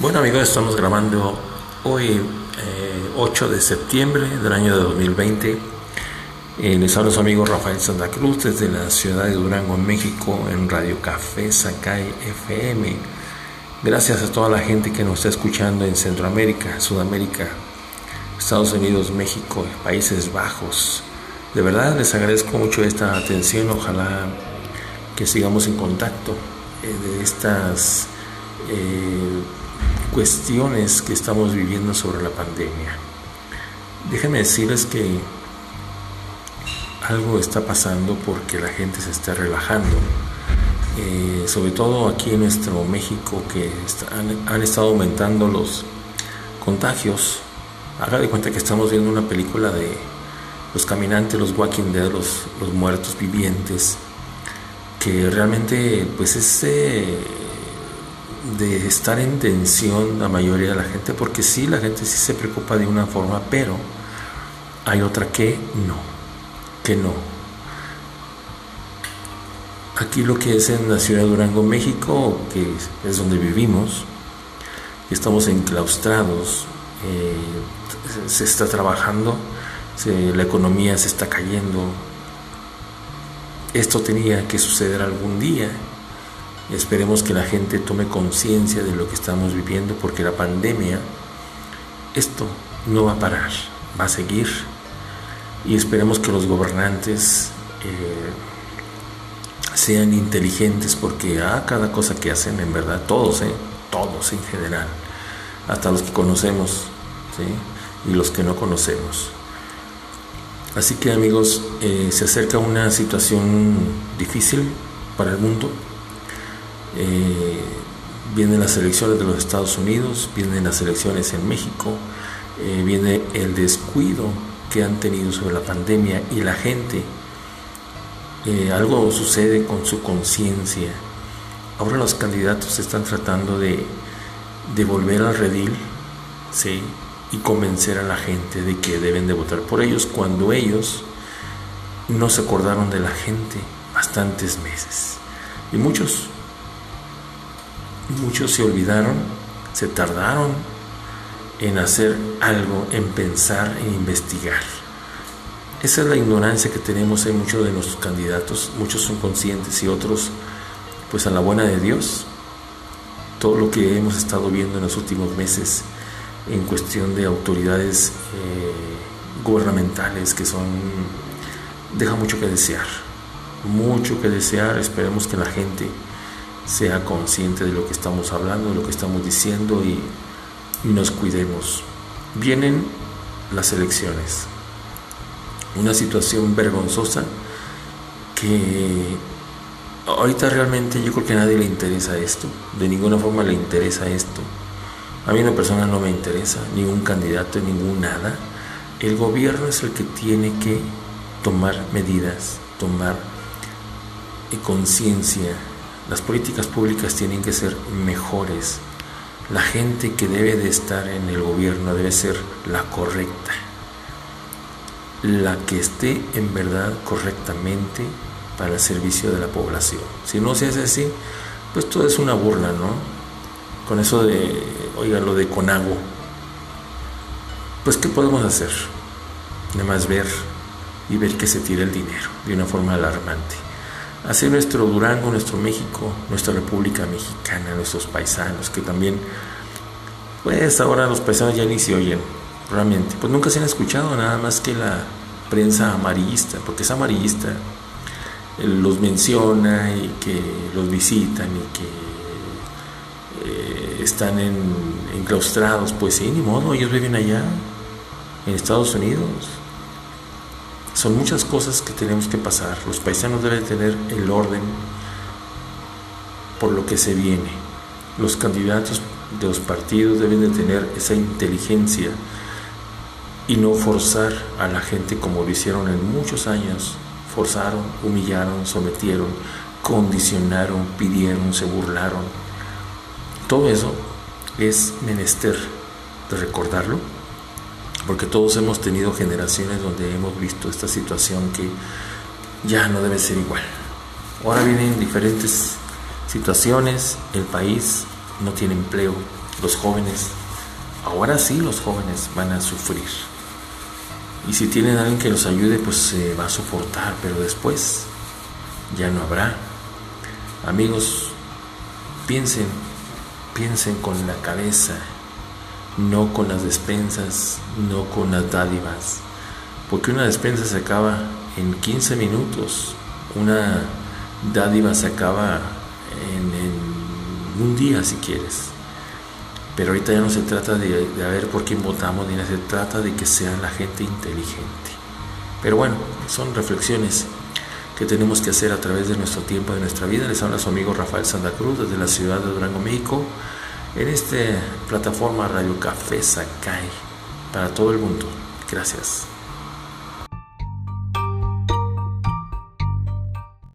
Bueno amigos, estamos grabando hoy 8 eh, de septiembre del año de 2020. Eh, les hablo su amigo Rafael Santa Cruz desde la ciudad de Durango, México, en Radio Café Sakai FM. Gracias a toda la gente que nos está escuchando en Centroamérica, Sudamérica, Estados Unidos, México, Países Bajos. De verdad les agradezco mucho esta atención. Ojalá que sigamos en contacto eh, de estas cuestiones que estamos viviendo sobre la pandemia. Déjenme decirles que algo está pasando porque la gente se está relajando. Eh, sobre todo aquí en nuestro México que han, estado aumentando los contagios. Haga de cuenta que estamos viendo una película de los caminantes, los walking dead, los, muertos vivientes, que realmente pues es eh, de estar en tensión la mayoría de la gente, porque sí, la gente sí se preocupa de una forma, pero hay otra que no, que no. Aquí lo que es en la ciudad de Durango, México, que es donde vivimos, estamos enclaustrados, eh, se está trabajando, la economía se está cayendo. Esto tenía que suceder algún día Esperemos que la gente tome conciencia de lo que estamos viviendo porque la pandemia, esto no va a parar, va a seguir. Y esperemos que los gobernantes eh, sean inteligentes porque a cada cosa que hacen, en verdad, todos, eh, todos en general, hasta los que conocemos y los que no conocemos. Así que amigos, eh, se acerca una situación difícil para el mundo eh, vienen las elecciones de los Estados Unidos, vienen las elecciones en México, eh, viene el descuido que han tenido sobre la pandemia y la gente. Eh, algo sucede con su conciencia. Ahora los candidatos están tratando de, de volver al redil ¿sí? y convencer a la gente de que deben de votar por ellos cuando ellos no se acordaron de la gente bastantes meses. Y muchos Muchos se olvidaron, se tardaron en hacer algo, en pensar, en investigar. Esa es la ignorancia que tenemos en muchos de nuestros candidatos. Muchos son conscientes y otros, pues a la buena de Dios. Todo lo que hemos estado viendo en los últimos meses en cuestión de autoridades eh, gubernamentales que son, deja mucho que desear. Mucho que desear. Esperemos que la gente sea consciente de lo que estamos hablando, de lo que estamos diciendo y, nos cuidemos. Vienen las elecciones, una situación vergonzosa que ahorita realmente yo creo que a nadie le interesa esto, de ninguna forma le interesa esto. A mí una persona no me interesa, ningún candidato, ningún nada. El gobierno es el que tiene que tomar medidas, tomar conciencia las políticas públicas tienen que ser mejores. La gente que debe de estar en el gobierno debe ser la correcta. La que esté en verdad correctamente para el servicio de la población. Si no se hace así, pues todo es una burla, ¿no? Con eso de, oiga, lo de Conago. Pues, ¿qué podemos hacer? Nada más ver y ver que se tira el dinero de una forma alarmante hacer nuestro Durango, nuestro México, nuestra República Mexicana, nuestros paisanos, que también, pues ahora los paisanos ya ni se oyen, realmente, pues nunca se han escuchado nada más que la prensa amarillista, porque es amarillista, los menciona y que los visitan y que eh, están en, enclaustrados, pues sí, ni modo, ellos viven allá, en Estados Unidos, son muchas cosas que tenemos que pasar. Los paisanos deben tener el orden por lo que se viene. Los candidatos de los partidos deben de tener esa inteligencia y no forzar a la gente como lo hicieron en muchos años. Forzaron, humillaron, sometieron, condicionaron, pidieron, se burlaron. Todo eso es menester de recordarlo porque todos hemos tenido generaciones donde hemos visto esta situación que ya no debe ser igual. Ahora vienen diferentes situaciones, el país no tiene empleo, los jóvenes, ahora sí los jóvenes van a sufrir. Y si tienen a alguien que los ayude, pues se va a soportar, pero después ya no habrá. Amigos, piensen, piensen con la cabeza, no con las despensas, no con las dádivas, porque una despensa se acaba en 15 minutos, una dádiva se acaba en, un día si quieres. Pero ahorita ya no se trata de, ver por quién votamos, ni se trata de que sea la gente inteligente. Pero bueno, son reflexiones que tenemos que hacer a través de nuestro tiempo, de nuestra vida. Les habla su amigo Rafael Santa Cruz desde la ciudad de Durango, México, en esta plataforma Radio Café Sakai para todo el mundo. Gracias.